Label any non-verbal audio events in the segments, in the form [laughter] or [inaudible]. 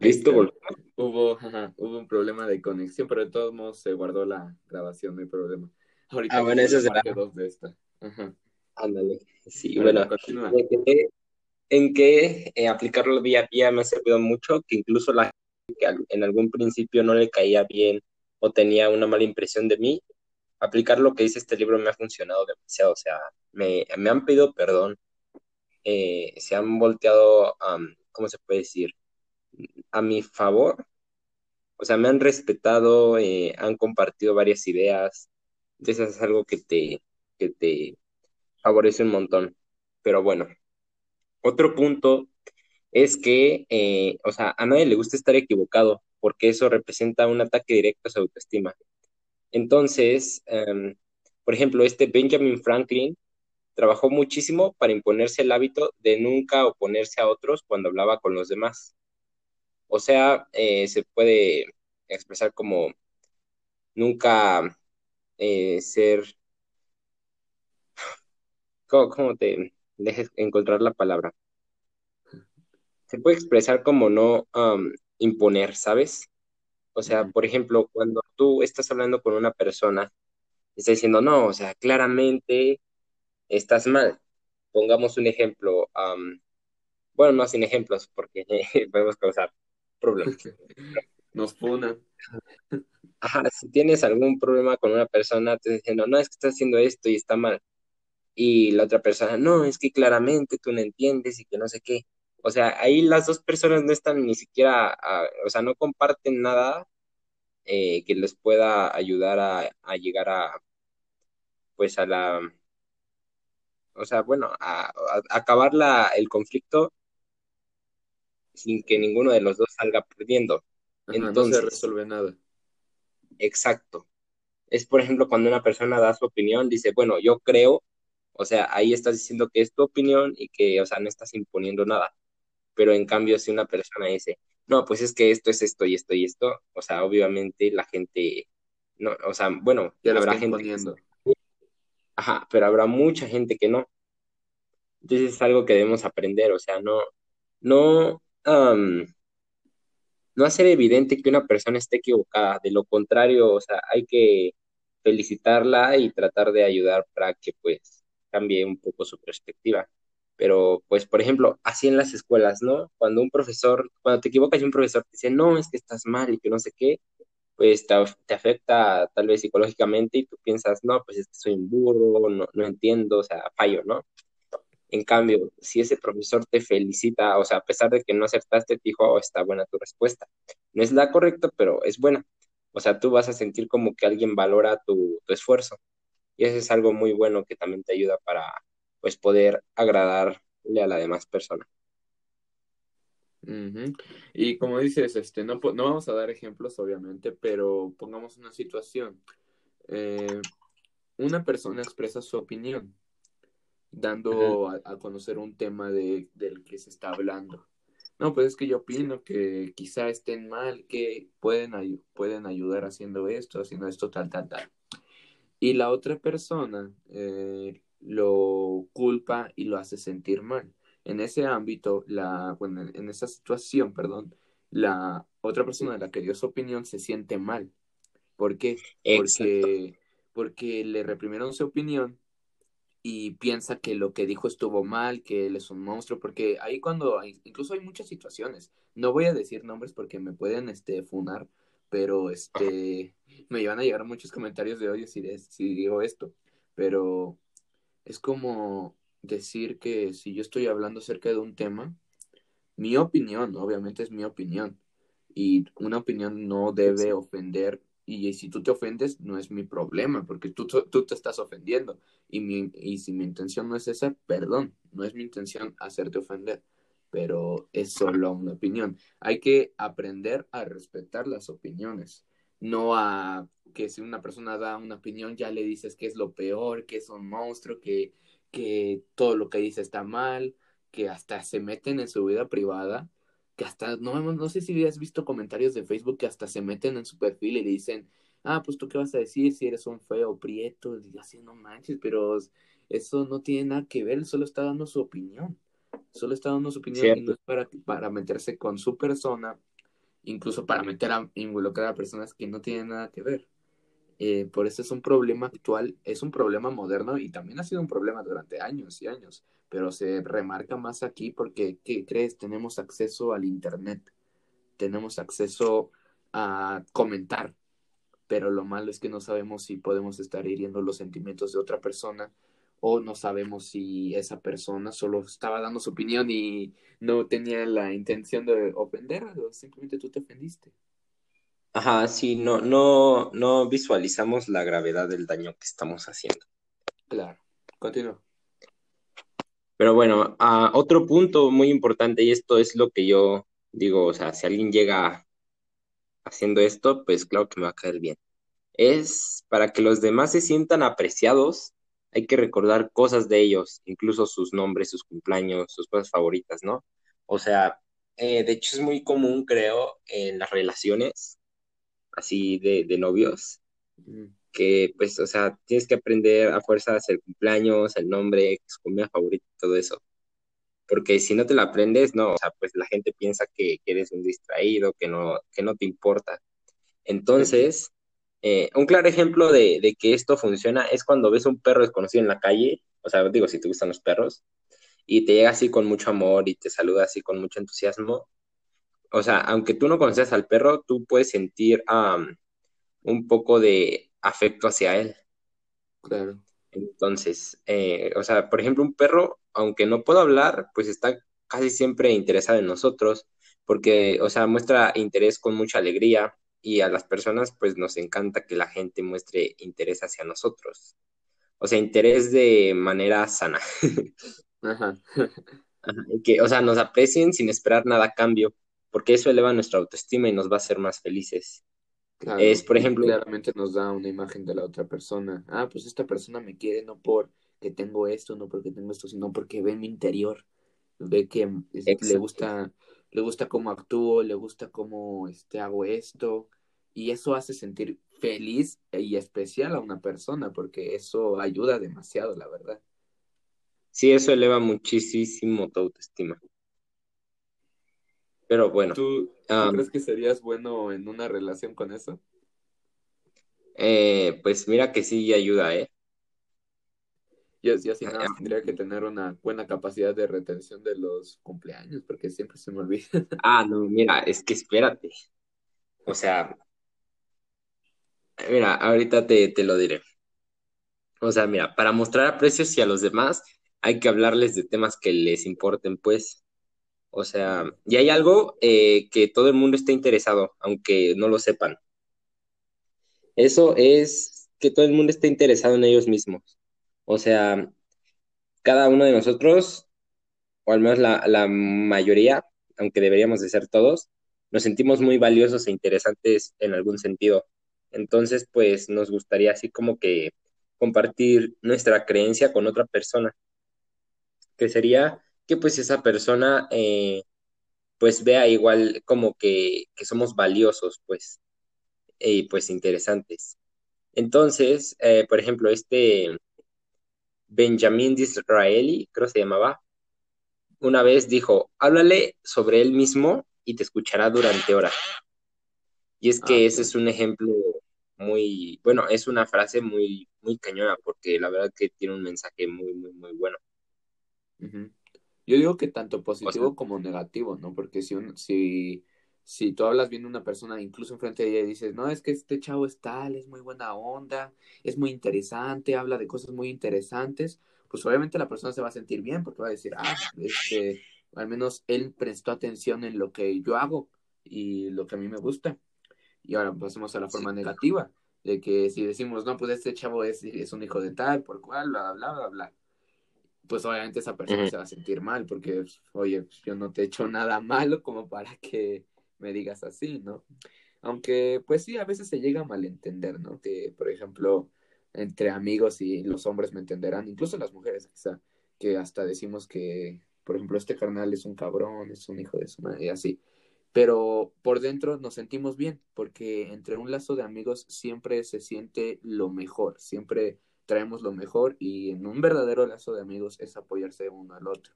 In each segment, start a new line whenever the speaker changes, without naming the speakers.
¿Listo?
Hubo, hubo un problema de conexión, pero de todos modos se guardó la grabación, no hay problema. Ahorita
ah, bueno, eso
dos de esta.
Ándale. Sí, bueno. En que eh, aplicarlo día a día me ha servido mucho, que incluso la gente que en algún principio no le caía bien o tenía una mala impresión de mí, aplicar lo que dice este libro me ha funcionado demasiado. O sea, me, me han pedido perdón, eh, se han volteado, ¿cómo se puede decir? A mi favor. O sea, me han respetado, eh, han compartido varias ideas. Entonces es algo que te, que te favorece un montón. Pero bueno, otro punto es que, eh, o sea, a nadie le gusta estar equivocado, porque eso representa un ataque directo a su autoestima. Entonces, em, por ejemplo, este Benjamin Franklin trabajó muchísimo para imponerse el hábito de nunca oponerse a otros cuando hablaba con los demás. O sea, eh, se puede expresar como nunca eh, ser... [sighs] ¿Cómo, te dejes encontrar la palabra? Se puede expresar como no imponer, ¿sabes? O sea, por ejemplo, cuando tú estás hablando con una persona, está diciendo, no, o sea, claramente estás mal. Pongamos un ejemplo, bueno, no sin ejemplos, porque [laughs] podemos causar problemas.
Nos pone.
Ajá, si tienes algún problema con una persona, te diciendo, no, es que estás haciendo esto y está mal. Y la otra persona, no, es que claramente tú no entiendes y que no sé qué. O sea, ahí las dos personas no están ni siquiera, o sea, no comparten nada eh, que les pueda ayudar a, llegar a, pues a la, o sea, bueno, a, acabar la, el conflicto sin que ninguno de los dos salga perdiendo.
Entonces, no se resuelve nada.
Exacto. Es, por ejemplo, cuando una persona da su opinión, dice, bueno, yo creo, o sea, ahí estás diciendo que es tu opinión y que, o sea, no estás imponiendo nada pero en cambio si una persona dice, no, pues es que esto es esto y esto y esto, o sea, obviamente la gente, no, o sea, bueno,
ya habrá gente poniendo.
ajá, pero habrá mucha gente que no. Entonces es algo que debemos aprender, o sea, no, no, no hacer evidente que una persona esté equivocada, de lo contrario, o sea, hay que felicitarla y tratar de ayudar para que pues cambie un poco su perspectiva. Pero, pues, por ejemplo, así en las escuelas, ¿no? Cuando un profesor, cuando te equivocas y un profesor te dice, no, es que estás mal y que no sé qué, pues te, afecta tal vez psicológicamente y tú piensas, no, pues es que soy un burro, no, no entiendo, o sea, fallo, ¿no? En cambio, si ese profesor te felicita, o sea, a pesar de que no acertaste, te dijo, oh, está buena tu respuesta. No es la correcta, pero es buena. O sea, tú vas a sentir como que alguien valora tu, esfuerzo. Y eso es algo muy bueno que también te ayuda para, pues poder agradarle a la demás persona.
Y como dices, este, no, no vamos a dar ejemplos, obviamente, pero pongamos una situación. Eh, una persona expresa su opinión, dando a, conocer un tema de, del que se está hablando. No, pues es que yo opino que quizá estén mal, que pueden, pueden ayudar haciendo esto, haciendo esto, tal, tal, tal. Y la otra persona eh, lo culpa y lo hace sentir mal. En ese ámbito, la, bueno, en esa situación, perdón, la otra persona de la que dio su opinión se siente mal. ¿Por qué? Porque, porque le reprimieron su opinión y piensa que lo que dijo estuvo mal, que él es un monstruo, porque ahí cuando, incluso hay muchas situaciones, no voy a decir nombres porque me pueden, este, funar, pero, este, me iban a llegar muchos comentarios de odio si, si digo esto, pero es como decir que si yo estoy hablando acerca de un tema, mi opinión, obviamente es mi opinión, y una opinión no debe ofender, y si tú te ofendes, no es mi problema, porque tú, tú te estás ofendiendo, y, mi, y si mi intención no es esa, perdón, no es mi intención hacerte ofender, pero es solo una opinión. Hay que aprender a respetar las opiniones, no a que si una persona da una opinión ya le dices que es lo peor, que es un monstruo, que, que todo lo que dice está mal, que hasta se meten en su vida privada, que hasta, no, no sé si has visto comentarios de Facebook que hasta se meten en su perfil y le dicen, ah, pues tú qué vas a decir si eres un feo prieto, y así no manches, pero eso no tiene nada que ver, solo está dando su opinión, solo está dando su opinión y no es para, para meterse con su persona incluso para meter a involucrar a personas que no tienen nada que ver. Eh, por eso es un problema actual, es un problema moderno y también ha sido un problema durante años y años, pero se remarca más aquí porque, ¿qué crees? Tenemos acceso al Internet, tenemos acceso a comentar, pero lo malo es que no sabemos si podemos estar hiriendo los sentimientos de otra persona o no sabemos si esa persona solo estaba dando su opinión y no tenía la intención de ofender simplemente tú te ofendiste.
Ajá, sí, no, no, no visualizamos la gravedad del daño que estamos haciendo.
Claro, continúa.
Pero bueno, a otro punto muy importante, y esto es lo que yo digo, o sea, si alguien llega haciendo esto, pues claro que me va a caer bien. Es para que los demás se sientan apreciados, hay que recordar cosas de ellos, incluso sus nombres, sus cumpleaños, sus cosas favoritas, ¿no? O sea, eh, de hecho es muy común, creo, en las relaciones así de, de novios, que pues, o sea, tienes que aprender a fuerzas el cumpleaños, el nombre, su comida favorita, todo eso. Porque si no te la aprendes, no, o sea, pues la gente piensa que, eres un distraído, que no, que no te importa. Entonces, eh, un claro ejemplo de, de, que esto funciona es cuando ves un perro desconocido en la calle, o sea, digo, si te gustan los perros, y te llega así con mucho amor y te saluda así con mucho entusiasmo, o sea, aunque tú no conoces al perro, tú puedes sentir un poco de afecto hacia él.
Claro.
Entonces, eh, o sea, por ejemplo, un perro, aunque no pueda hablar, pues está casi siempre interesado en nosotros, porque, o sea, muestra interés con mucha alegría y a las personas, pues nos encanta que la gente muestre interés hacia nosotros. O sea, interés de manera sana. [laughs] Ajá. que, o sea, nos aprecien sin esperar nada a cambio porque eso eleva nuestra autoestima y nos va a hacer más felices. es, por ejemplo,
claramente nos da una imagen de la otra persona. Ah, pues esta persona me quiere no porque tengo esto, no porque tengo esto, sino porque ve mi interior, ve que le gusta, le gusta cómo actúo, le gusta cómo este, hago esto, y eso hace sentir feliz y especial a una persona, porque eso ayuda demasiado, la verdad.
Sí, eso eleva muchísimo tu autoestima. Pero bueno.
¿Tú, crees que serías bueno en una relación con eso?
Eh, pues mira que sí ayuda, ¿eh?
Yo, yo sí nada, tendría que tener una buena capacidad de retención de los cumpleaños, porque siempre se me olvida. [laughs]
Ah, no, mira, es que espérate. O sea, mira, ahorita te, te lo diré. O sea, mira, para mostrar aprecios y a los demás hay que hablarles de temas que les importen, pues. O sea, y hay algo eh, que todo el mundo está interesado, aunque no lo sepan. Eso es que todo el mundo esté interesado en ellos mismos. O sea, cada uno de nosotros, o al menos la, la mayoría, aunque deberíamos de ser todos, nos sentimos muy valiosos e interesantes en algún sentido. Entonces, pues nos gustaría así como que compartir nuestra creencia con otra persona, que sería que pues esa persona eh, pues vea igual como que, somos valiosos, pues, y pues interesantes. Entonces, eh, por ejemplo, este Benjamin Disraeli, creo que se llamaba, una vez dijo, háblale sobre él mismo y te escuchará durante horas. Y es que ah, ese es un ejemplo muy, bueno, es una frase muy, muy cañona, porque la verdad que tiene un mensaje muy, muy, muy bueno.
Yo digo que tanto positivo como negativo, ¿no? Porque si, un, si, si tú hablas bien de una persona, incluso enfrente de ella y dices, no, es que este chavo es tal, es muy buena onda, es muy interesante, habla de cosas muy interesantes, pues obviamente la persona se va a sentir bien porque va a decir, ah, este, al menos él prestó atención en lo que yo hago y lo que a mí me gusta. Y ahora pasemos a la forma negativa, de que si decimos, no, pues este chavo es, es un hijo de tal, por cual, bla, bla, bla, bla pues obviamente esa persona se va a sentir mal porque, pues, oye, pues, yo no te he hecho nada malo como para que me digas así, ¿no? Aunque, pues sí, a veces se llega a malentender, ¿no? Que, por ejemplo, entre amigos y los hombres me entenderán, incluso las mujeres, quizá, que hasta decimos que, por ejemplo, este carnal es un cabrón, es un hijo de su madre, y así. Pero por dentro nos sentimos bien, porque entre un lazo de amigos siempre se siente lo mejor, siempre traemos lo mejor y en un verdadero lazo de amigos es apoyarse uno al otro.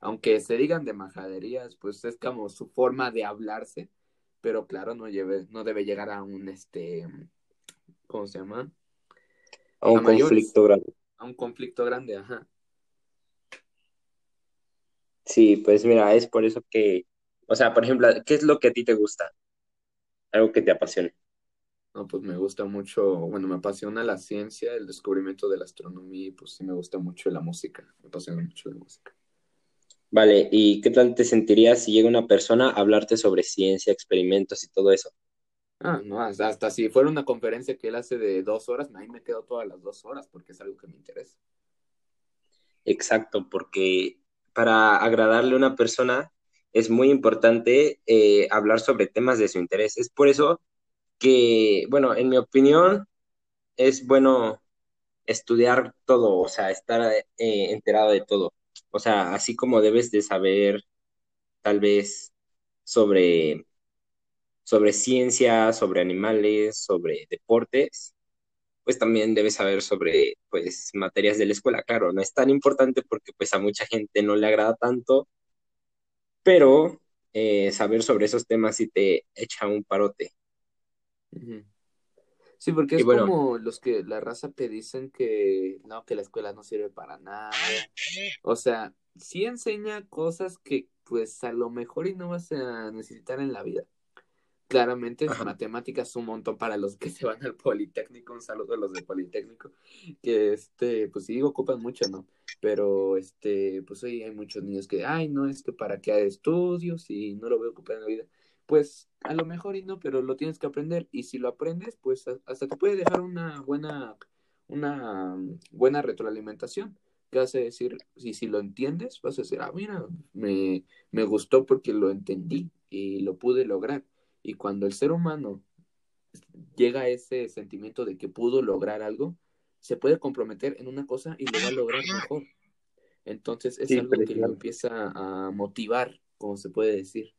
Aunque se digan de majaderías, pues es como su forma de hablarse, pero claro, no, lleve, no debe llegar a un, este, ¿cómo se llama?
A un conflicto grande.
A un conflicto grande, ajá.
Sí, pues mira, es por eso que, o sea, por ejemplo, ¿qué es lo que a ti te gusta? Algo que te apasione.
No, pues me gusta mucho, bueno, me apasiona la ciencia, el descubrimiento de la astronomía y pues sí me gusta mucho la música, me apasiona mucho la música.
Vale, ¿y qué tal te sentirías si llega una persona a hablarte sobre ciencia, experimentos y todo eso?
Ah, no, hasta, si fuera una conferencia que él hace de dos horas, ahí me quedo todas las dos horas porque es algo que me interesa.
Exacto, porque para agradarle a una persona es muy importante eh, hablar sobre temas de su interés. Es por eso que, bueno, en mi opinión, es bueno estudiar todo, o sea, estar eh, enterado de todo. O sea, así como debes de saber tal vez sobre, sobre ciencia, sobre animales, sobre deportes, pues también debes saber sobre pues materias de la escuela. Claro, no es tan importante porque pues a mucha gente no le agrada tanto, pero eh, saber sobre esos temas sí te echa un parote.
Sí, porque es como los que la raza te dicen que no, que la escuela no sirve para nada. O sea, sí enseña cosas que pues a lo mejor y no vas a necesitar en la vida. Claramente matemáticas un montón para los que se van al Politécnico, un saludo a los de Politécnico, que este, pues sí ocupan mucho, ¿no? Pero este, pues hoy hay muchos niños que, ay, no, es que para qué hay estudios y no lo voy a ocupar en la vida pues a lo mejor y no, pero lo tienes que aprender y si lo aprendes, pues hasta te puede dejar una buena, una buena retroalimentación. ¿Qué vas a decir? Si, si lo entiendes, vas a decir, ah, mira, me, me gustó porque lo entendí y lo pude lograr. Y cuando el ser humano llega a ese sentimiento de que pudo lograr algo, se puede comprometer en una cosa y lo va a lograr mejor. Entonces es algo que lo empieza a motivar, como se puede decir.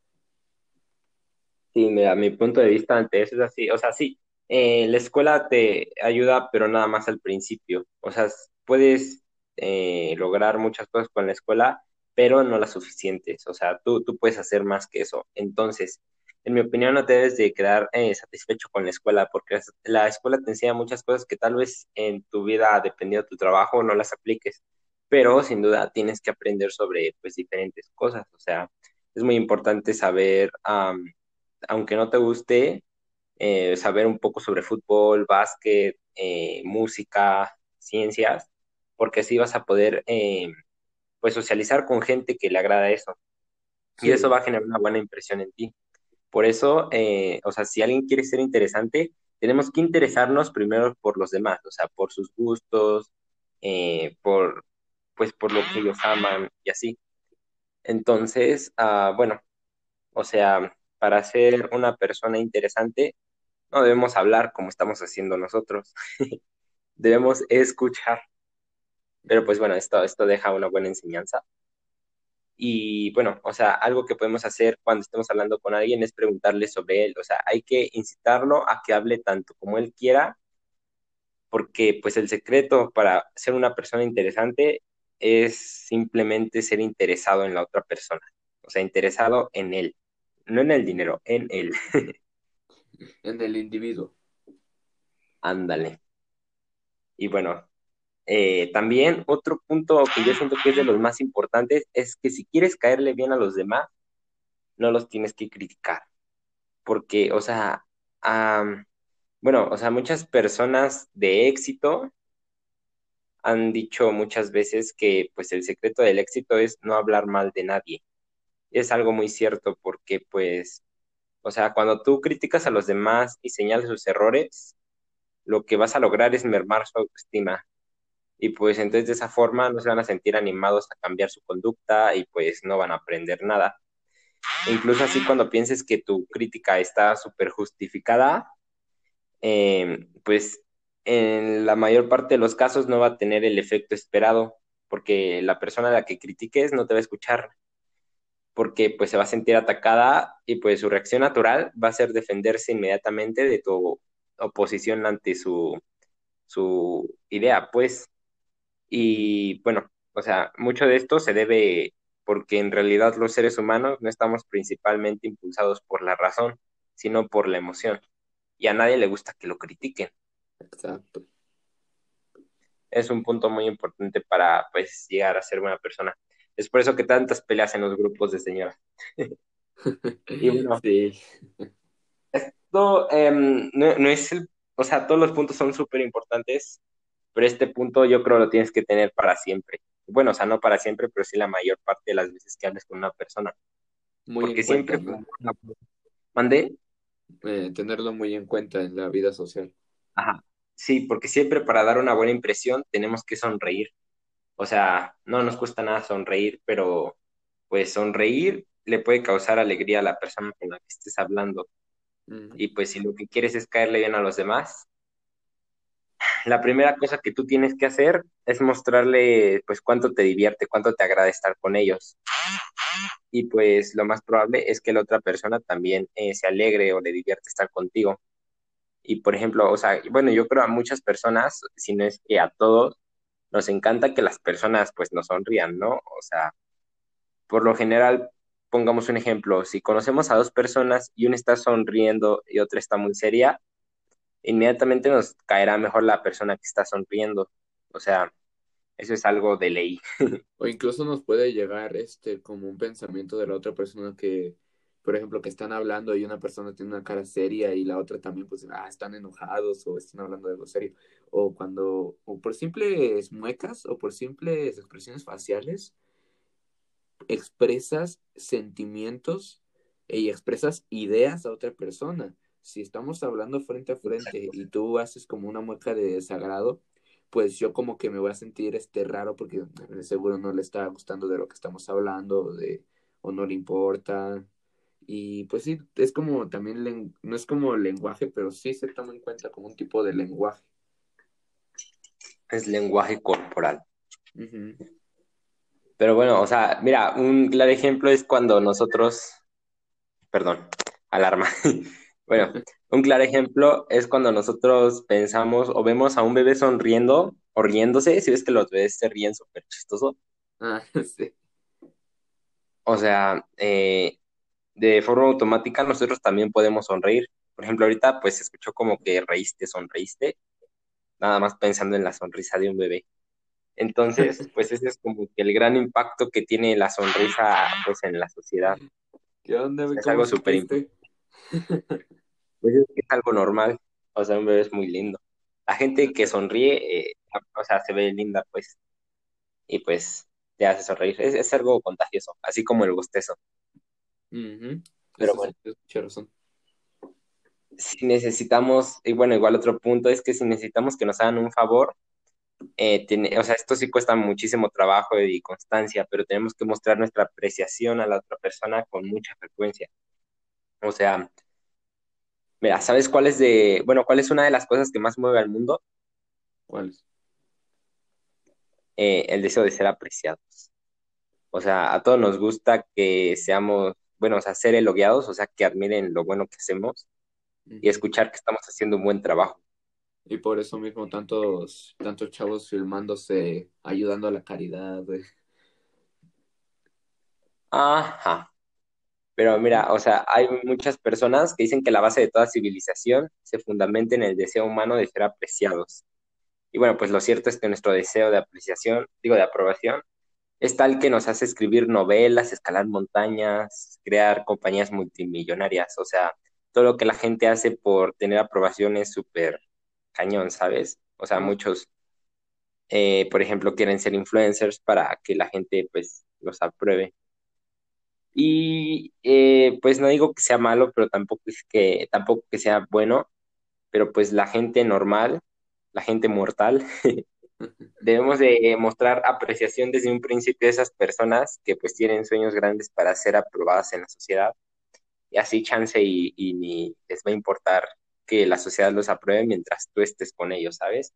Sí, mira, mi punto de vista ante eso es así. O sea, sí, eh, la escuela te ayuda, pero nada más al principio. O sea, puedes eh, lograr muchas cosas con la escuela, pero no las suficientes. O sea, tú, tú puedes hacer más que eso. Entonces, en mi opinión, no te debes de quedar eh, satisfecho con la escuela, porque la escuela te enseña muchas cosas que tal vez en tu vida, dependiendo de tu trabajo, no las apliques. Pero sin duda tienes que aprender sobre pues diferentes cosas. O sea, es muy importante saber aunque no te guste, eh, saber un poco sobre fútbol, básquet, eh, música, ciencias, porque así vas a poder eh, pues socializar con gente que le agrada eso. Y eso va a generar una buena impresión en ti. Por eso, o sea, si alguien quiere ser interesante, tenemos que interesarnos primero por los demás, o sea, por sus gustos, por, pues, por lo que ellos aman y así. Entonces, ah, bueno, o sea, para ser una persona interesante, no debemos hablar como estamos haciendo nosotros. [laughs] debemos escuchar. Pero pues bueno, esto, esto deja una buena enseñanza. Y bueno, o sea, algo que podemos hacer cuando estemos hablando con alguien es preguntarle sobre él. O sea, hay que incitarlo a que hable tanto como él quiera, porque pues el secreto para ser una persona interesante es simplemente ser interesado en la otra persona, o sea, interesado en él no en el dinero, en él. [laughs]
en el individuo.
Ándale. Y bueno, eh, también otro punto que yo siento que es de los más importantes es que si quieres caerle bien a los demás, no los tienes que criticar. Porque, o sea, bueno, o sea, muchas personas de éxito han dicho muchas veces que pues el secreto del éxito es no hablar mal de nadie es algo muy cierto porque pues, o sea, cuando tú criticas a los demás y señalas sus errores, lo que vas a lograr es mermar su autoestima. Y pues entonces de esa forma no se van a sentir animados a cambiar su conducta y pues no van a aprender nada. Incluso así cuando pienses que tu crítica está súper justificada, em, pues en la mayor parte de los casos no va a tener el efecto esperado, porque la persona a la que critiques no te va a escuchar porque pues se va a sentir atacada y pues su reacción natural va a ser defenderse inmediatamente de tu oposición ante su, su idea, pues. Y bueno, o sea, mucho de esto se debe porque en realidad los seres humanos no estamos principalmente impulsados por la razón, sino por la emoción. Y a nadie le gusta que lo critiquen.
Exacto.
Es un punto muy importante para pues llegar a ser buena persona. Es por eso que tantas peleas en los grupos de señoras. [laughs] y bueno, [laughs] sí. esto em, no, no, es el, o sea, todos los puntos son súper importantes, pero este punto yo creo lo tienes que tener para siempre. Bueno, o sea, no para siempre, pero sí la mayor parte de las veces que hables con una persona. Muy Porque siempre... ¿Mandé?
Eh, tenerlo muy en cuenta en la vida social.
Ajá. Sí, porque siempre para dar una buena impresión tenemos que sonreír. O sea, no nos cuesta nada sonreír, pero pues sonreír le puede causar alegría a la persona con la que estés hablando. Y pues si lo que quieres es caerle bien a los demás, la primera cosa que tú tienes que hacer es mostrarle pues cuánto te divierte, cuánto te agrada estar con ellos. Y pues lo más probable es que la otra persona también eh, se alegre o le divierte estar contigo. Y por ejemplo, o sea, bueno, yo creo a muchas personas, si no es que a todos, nos encanta que las personas pues nos sonrían, ¿no? O sea, por lo general, pongamos un ejemplo, si conocemos a dos personas y una está sonriendo y otra está muy seria, inmediatamente nos caerá mejor la persona que está sonriendo. O sea, eso es algo de ley. [laughs]
o incluso nos puede llegar este como un pensamiento de la otra persona que, por ejemplo, que están hablando y una persona tiene una cara seria y la otra también, pues, ah, están enojados o están hablando de algo serio. O cuando, o por simples muecas o por simples expresiones faciales, expresas sentimientos y expresas ideas a otra persona si estamos hablando frente a frente y tú haces como una mueca de desagrado, pues yo como que me voy a sentir este raro porque seguro no le está gustando de lo que estamos hablando o, de, o no le importa. Y pues sí, es como también, no es como lenguaje, pero sí se toma en cuenta como un tipo de lenguaje.
Es lenguaje corporal. Pero bueno, o sea, mira, un claro ejemplo es cuando nosotros, perdón, alarma. [laughs] Bueno, [laughs] un claro ejemplo es cuando nosotros pensamos o vemos a un bebé sonriendo o riéndose, si ves que los bebés se ríen súper chistoso.
Ah, [laughs] sí.
O sea, eh, de forma automática nosotros también podemos sonreír. Por ejemplo, ahorita pues escuchó como que reíste, sonreíste, nada más pensando en la sonrisa de un bebé. Entonces, [laughs] pues ese es como que el gran impacto que tiene la sonrisa pues en la sociedad.
¿Qué onda?
Es algo súper importante. [laughs] Pues es que es algo normal, o sea, un bebé es muy lindo. La gente que sonríe, eh, o sea, se ve linda, pues, y pues te hace sonreír. Es, algo contagioso, así como el bostezo. Pero bueno. Si necesitamos, y bueno, igual otro punto es que si necesitamos que nos hagan un favor, eh, tiene, o sea, esto sí cuesta muchísimo trabajo y constancia, pero tenemos que mostrar nuestra apreciación a la otra persona con mucha frecuencia. O sea, Mira, ¿sabes cuál es de, bueno, cuál es una de las cosas que más mueve al mundo?
¿Cuál es?
Eh, el deseo de ser apreciados. O sea, a todos nos gusta que seamos, bueno, o sea, ser elogiados, o sea, que admiren lo bueno que hacemos y escuchar que estamos haciendo un buen trabajo.
Y por eso mismo tantos, tantos chavos filmándose, ayudando a la caridad.
Ajá. Pero mira, o sea, hay muchas personas que dicen que la base de toda civilización se fundamenta en el deseo humano de ser apreciados. Y bueno, pues lo cierto es que nuestro deseo de apreciación, digo de aprobación, es tal que nos hace escribir novelas, escalar montañas, crear compañías multimillonarias. O sea, todo lo que la gente hace por tener aprobación es súper cañón, ¿sabes? O sea, muchos, eh, por ejemplo, quieren ser influencers para que la gente pues los apruebe. Y eh, pues no digo que sea malo, pero tampoco es que, tampoco que sea bueno, pero pues la gente normal, la gente mortal, [laughs] debemos de mostrar apreciación desde un principio de esas personas que pues tienen sueños grandes para ser aprobadas en la sociedad. Y así chance y, ni les va a importar que la sociedad los apruebe mientras tú estés con ellos, ¿sabes?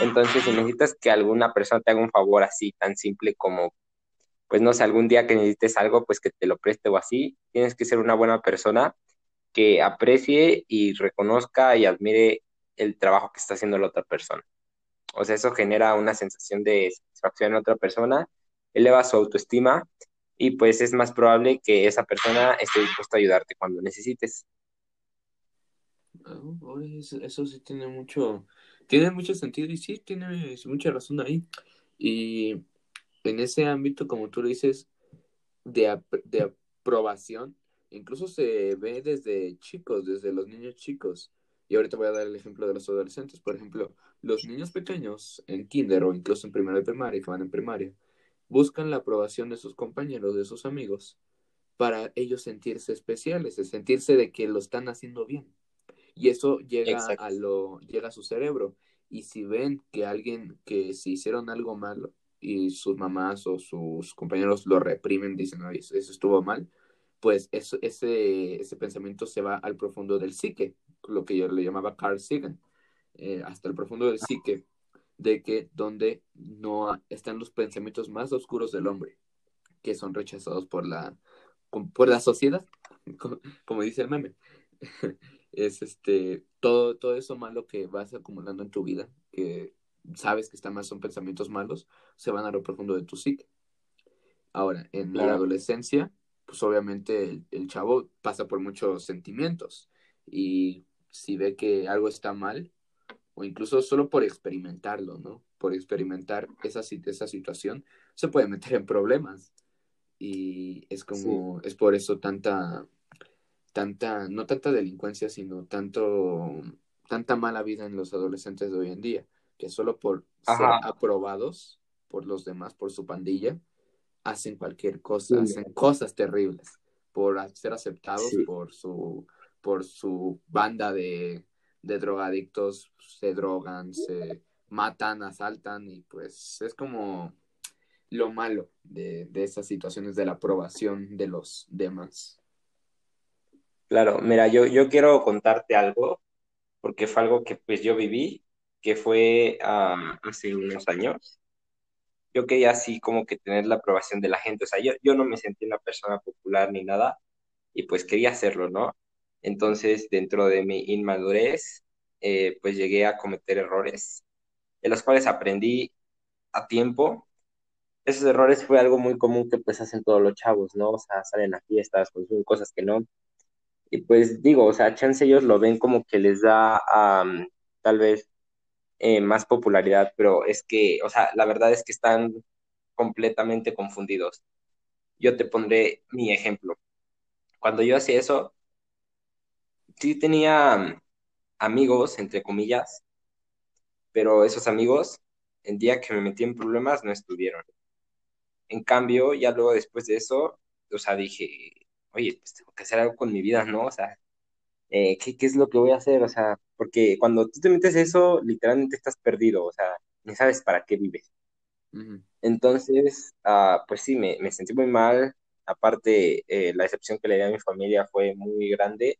Entonces, si necesitas que alguna persona te haga un favor así tan simple como pues no sé, algún día que necesites algo, pues que te lo preste o así, tienes que ser una buena persona que aprecie y reconozca y admire el trabajo que está haciendo la otra persona. O sea, eso genera una sensación de satisfacción en otra persona, eleva su autoestima y pues es más probable que esa persona esté dispuesta a ayudarte cuando necesites.
Eso, sí tiene mucho, tiene mucho sentido y sí, tiene mucha razón ahí. Y en ese ámbito, como tú dices, de, de aprobación, incluso se ve desde chicos, desde los niños chicos. Y ahorita voy a dar el ejemplo de los adolescentes. Por ejemplo, los niños pequeños en kinder o incluso en primera de primaria, que van en primaria, buscan la aprobación de sus compañeros, de sus amigos, para ellos sentirse especiales, sentirse de que lo están haciendo bien. Y eso llega a lo llega a su cerebro. Y si ven que alguien que se hicieron algo malo y sus mamás o sus compañeros lo reprimen, dicen, eso, estuvo mal, pues eso, ese, ese pensamiento se va al profundo del psique, lo que yo le llamaba Carl Sagan, eh, hasta el profundo del psique, de que donde no están los pensamientos más oscuros del hombre, que son rechazados por la, por la sociedad, [laughs] como dice el meme. [laughs] es este todo, todo eso malo que vas acumulando en tu vida, que sabes que están más son pensamientos malos, se van a lo profundo de tu psique. Ahora, en la adolescencia, pues obviamente el, chavo pasa por muchos sentimientos y si ve que algo está mal, o incluso solo por experimentarlo, ¿no? Por experimentar esa, esa situación, se puede meter en problemas. Y es como, es por eso tanta, tanta, no tanta delincuencia, sino tanto, tanta mala vida en los adolescentes de hoy en día, que solo por ser aprobados por los demás, por su pandilla, hacen cualquier cosa, hacen cosas terribles, por ser aceptados por su, por su banda de, de drogadictos, se drogan, se matan, asaltan y pues es como lo malo de, de esas situaciones de la aprobación de los demás.
Claro, mira, yo, yo quiero contarte algo, porque fue algo que pues yo viví, que fue ah, hace unos años. Yo quería así como que tener la aprobación de la gente, o sea, yo, yo no me sentí una persona popular ni nada, y pues quería hacerlo, ¿no? Entonces, dentro de mi inmadurez, eh, pues llegué a cometer errores, de los cuales aprendí a tiempo. Esos errores fue algo muy común que pues hacen todos los chavos, ¿no? O sea, salen a fiestas, consumen cosas que no, y pues digo, o sea, chance ellos lo ven como que les da tal vez eh, más popularidad, pero es que, o sea, la verdad es que están completamente confundidos. Yo te pondré mi ejemplo. Cuando yo hacía eso, sí tenía amigos, entre comillas, pero esos amigos, el día que me metí en problemas, no estuvieron. En cambio, ya luego después de eso, o sea, dije, oye, pues tengo que hacer algo con mi vida, ¿no? O sea, eh, ¿qué, es lo que voy a hacer? O sea, porque cuando tú te metes eso, literalmente estás perdido, o sea, no sabes para qué vives. Entonces, ah, pues sí, me, sentí muy mal. Aparte, eh, la excepción que le di a mi familia fue muy grande,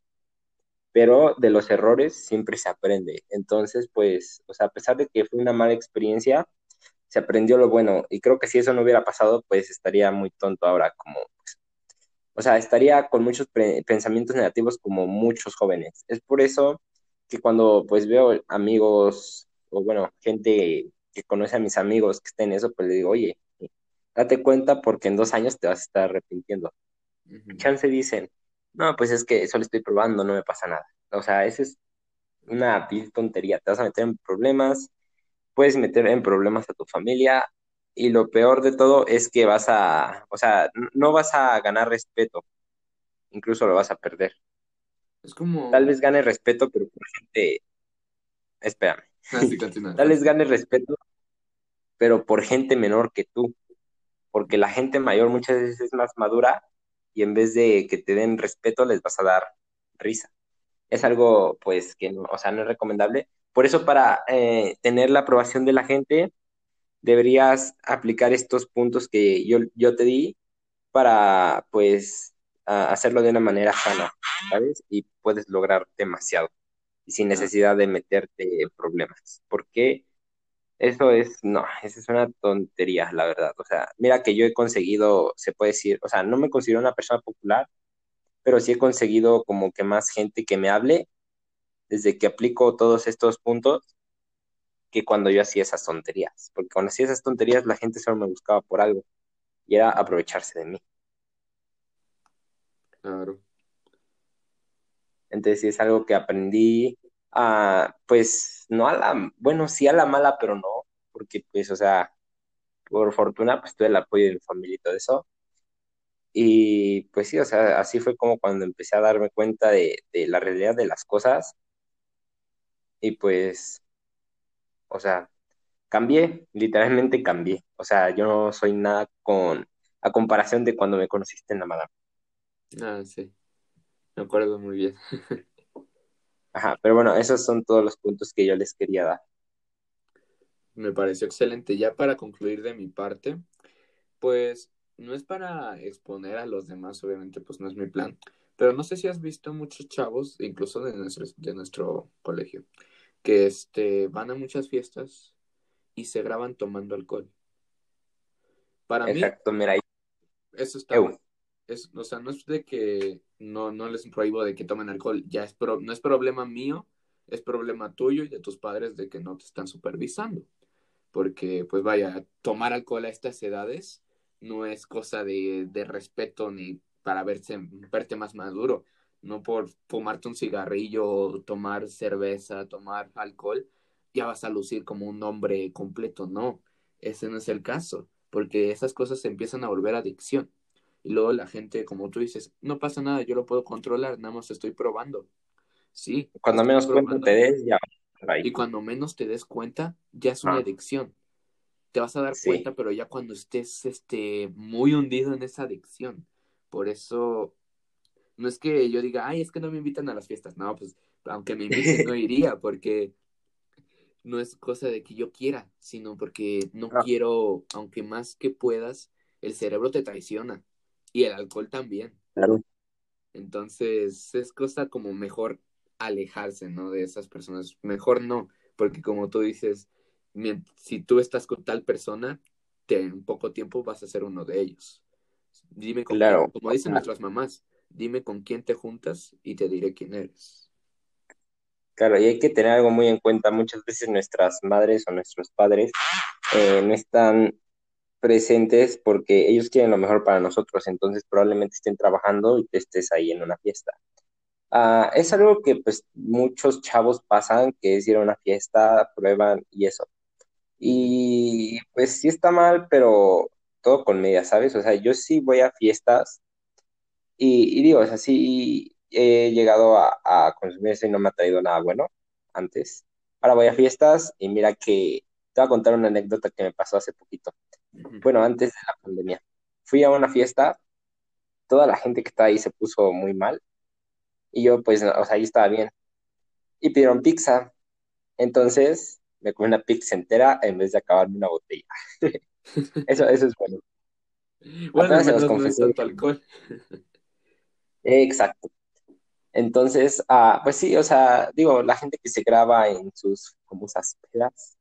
pero de los errores siempre se aprende. Entonces, pues, o sea, a pesar de que fue una mala experiencia, se aprendió lo bueno. Y creo que si eso no hubiera pasado, pues estaría muy tonto ahora como pues, o sea, estaría con muchos pensamientos negativos como muchos jóvenes. Es por eso que cuando pues veo amigos o bueno, gente que conoce a mis amigos que estén en eso, pues le digo, oye, date cuenta porque en dos años te vas a estar arrepintiendo. Chance dicen, no, pues es que solo estoy probando, no me pasa nada. O sea, esa es una tontería, te vas a meter en problemas, puedes meter en problemas a tu familia, y lo peor de todo es que vas a, o sea, no vas a ganar respeto, incluso lo vas a perder.
Es como...
Tal vez gane respeto, pero por gente... Espérame. Ah, [laughs] Tal vez gane respeto, pero por gente menor que tú. Porque la gente mayor muchas veces es más madura y en vez de que te den respeto, les vas a dar risa. Es algo, pues, que no, o sea, no es recomendable. Por eso, para eh, tener la aprobación de la gente, deberías aplicar estos puntos que yo, yo te di para, pues, hacerlo de una manera sana, ¿sabes? Y puedes lograr demasiado y sin necesidad de meterte en problemas. Porque eso es, no, esa es una tontería, la verdad. O sea, mira que yo he conseguido, se puede decir, o sea, no me considero una persona popular, pero sí he conseguido como que más gente que me hable desde que aplico todos estos puntos que cuando yo hacía esas tonterías, porque cuando hacía esas tonterías la gente solo me buscaba por algo y era aprovecharse de mí.
Claro.
Entonces sí es algo que aprendí a, pues, no a la, bueno, sí a la mala, pero no, porque pues, o sea, por fortuna, pues tuve el apoyo de mi familia y todo eso. Y pues sí, o sea, así fue como cuando empecé a darme cuenta de, de la realidad de las cosas. Y pues, o sea, cambié, literalmente cambié. O sea, yo no soy nada con, a comparación de cuando me conociste en la madame.
Ah, sí, me acuerdo muy bien. [laughs]
Ajá, pero bueno, esos son todos los puntos que yo les quería dar.
Me pareció excelente. Ya para concluir de mi parte, pues no es para exponer a los demás, obviamente, pues no es mi plan. Pero no sé si has visto muchos chavos, incluso de nuestro, de nuestro colegio, que este, van a muchas fiestas y se graban tomando alcohol. Para
Exacto, mira ahí.
Eso está Es, o sea, no es de que no, no les prohíbo de que tomen alcohol, ya es no es problema mío, es problema tuyo y de tus padres de que no te están supervisando. Porque, pues vaya, tomar alcohol a estas edades no es cosa de, de respeto ni para verse, verte más maduro. No por fumarte un cigarrillo, tomar cerveza, tomar alcohol, ya vas a lucir como un hombre completo. No, ese no es el caso, porque esas cosas se empiezan a volver adicción. Y luego la gente, como tú dices, no pasa nada, yo lo puedo controlar, nada más estoy probando. Sí.
Cuando menos cuenta te des, ya.
Y cuando menos te des cuenta, ya es una ah. adicción. Te vas a dar cuenta, pero ya cuando estés este, muy hundido en esa adicción. Por eso, no es que yo diga, ay, es que no me invitan a las fiestas. No, pues, aunque me inviten, no [laughs] iría, porque no es cosa de que yo quiera, sino porque no ah. quiero, aunque más que puedas, el cerebro te traiciona y el alcohol también.
Claro.
Entonces es cosa como mejor alejarse, ¿no? De esas personas. Mejor no, porque como tú dices, si tú estás con tal persona, en poco tiempo vas a ser uno de ellos. Dime con claro. como dicen nuestras mamás, dime con quién te juntas y te diré quién eres.
Claro, y hay que tener algo muy en cuenta. Muchas veces nuestras madres o nuestros padres eh, no están presentes porque ellos quieren lo mejor para nosotros, entonces probablemente estén trabajando y te estés ahí en una fiesta. Ah, es algo que pues muchos chavos pasan, que es ir a una fiesta, prueban y eso. Y pues sí está mal, pero todo con media, ¿sabes? O sea, yo sí voy a fiestas y, digo, es así, he llegado a, a consumir eso y no me ha traído nada bueno antes. Ahora voy a fiestas y mira que te voy a contar una anécdota que me pasó hace poquito. Bueno, antes de la pandemia. Fui a una fiesta, toda la gente que estaba ahí se puso muy mal y yo pues, o sea, ahí estaba bien. Y pidieron pizza. Entonces me comí una pizza entera en vez de acabarme una botella. [laughs] eso, eso es bueno. [laughs]
Bueno, no alcohol.
Exacto. Entonces, ah, pues sí, o sea, digo, la gente que se graba en sus famosas pedas,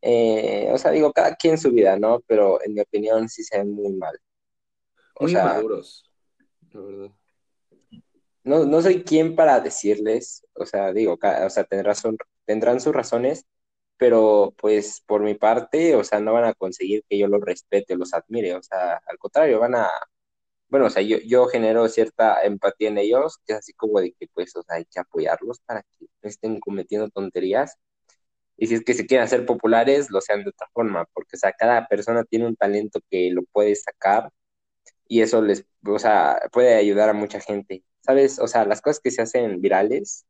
eh, o sea, digo, cada quien su vida, ¿no? Pero en mi opinión sí se ven muy mal.
O muy maduros, la verdad.
No, no soy quien para decirles, o sea, digo, o sea, tendrán, tendrán sus razones, pero pues por mi parte, o sea, no van a conseguir que yo los respete, los admire, o sea, al contrario, van a, bueno, o sea, yo, yo genero cierta empatía en ellos, que es así como de que pues, hay que apoyarlos para que no estén cometiendo tonterías. Y si es que se quieren hacer populares, lo sean de otra forma, porque, o sea, cada persona tiene un talento que lo puede sacar y eso les, o sea, puede ayudar a mucha gente, ¿sabes? O sea, las cosas que se hacen virales,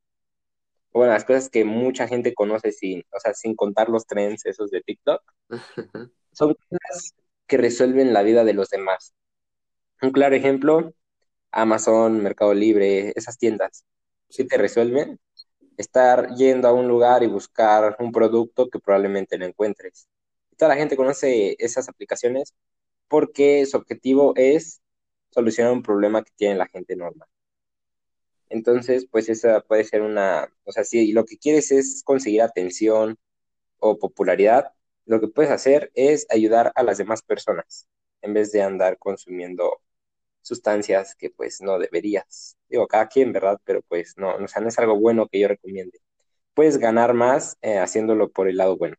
bueno, las cosas que mucha gente conoce sin, o sea, sin contar los trends esos de TikTok, [laughs] son cosas que resuelven la vida de los demás. Un claro ejemplo, Amazon, Mercado Libre, esas tiendas, sí te resuelven estar yendo a un lugar y buscar un producto que probablemente no encuentres. Toda la gente conoce esas aplicaciones porque su objetivo es solucionar un problema que tiene la gente normal. Entonces, pues esa puede ser una, o sea, si lo que quieres es conseguir atención o popularidad, lo que puedes hacer es ayudar a las demás personas en vez de andar consumiendo sustancias que pues no deberías. Digo, cada quien, ¿verdad? Pero pues no, o sea, no es algo bueno que yo recomiende. Puedes ganar más eh, haciéndolo por el lado bueno.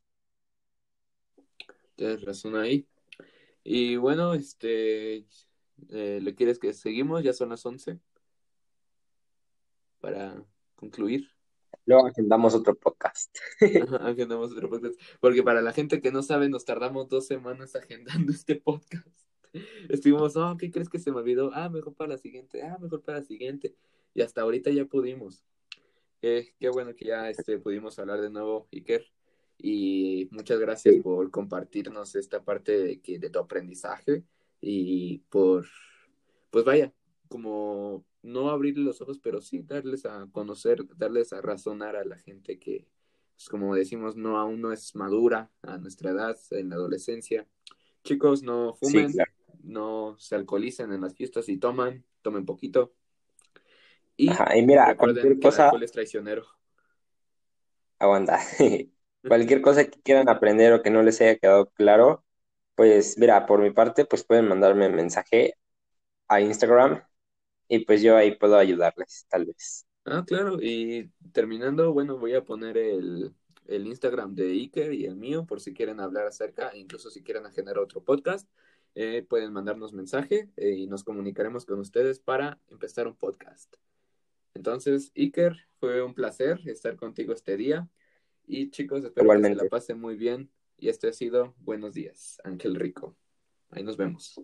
Tienes razón ahí. Y bueno, este, eh, ¿le quieres que seguimos? Ya son las 11. para concluir.
Luego agendamos otro podcast. [laughs]
agendamos otro podcast. Porque para la gente que no sabe, nos tardamos dos semanas agendando [laughs] este podcast. Estuvimos, oh, ¿qué crees que se me olvidó? Ah, mejor para la siguiente, ah, mejor para la siguiente. Y hasta ahorita ya pudimos. Eh, qué bueno que ya este, pudimos hablar de nuevo, Iker. Y muchas gracias por compartirnos esta parte de, que, de tu aprendizaje y por, pues vaya, como no abrirle los ojos, pero sí darles a conocer, darles a razonar a la gente que, pues como decimos, no aún no es madura a nuestra edad, en la adolescencia. Chicos, no fumen, no se alcoholicen en las fiestas y toman, tomen poquito.
Y, mira, cualquier cosa...
es traicionero.
Aguanta. [laughs] cualquier cosa que quieran aprender o que no les haya quedado claro, pues mira, por mi parte, pues pueden mandarme mensaje a Instagram y pues yo ahí puedo ayudarles, tal vez.
Ah, claro, y terminando, bueno, voy a poner el, el Instagram de Iker y el mío por si quieren hablar acerca, incluso si quieren generar otro podcast, eh, pueden mandarnos mensaje eh, y nos comunicaremos con ustedes para empezar un podcast. Entonces, Iker, fue un placer estar contigo este día y chicos, espero que se la pasen muy bien y este ha sido Buenos días, Ángel Rico. Ahí nos vemos.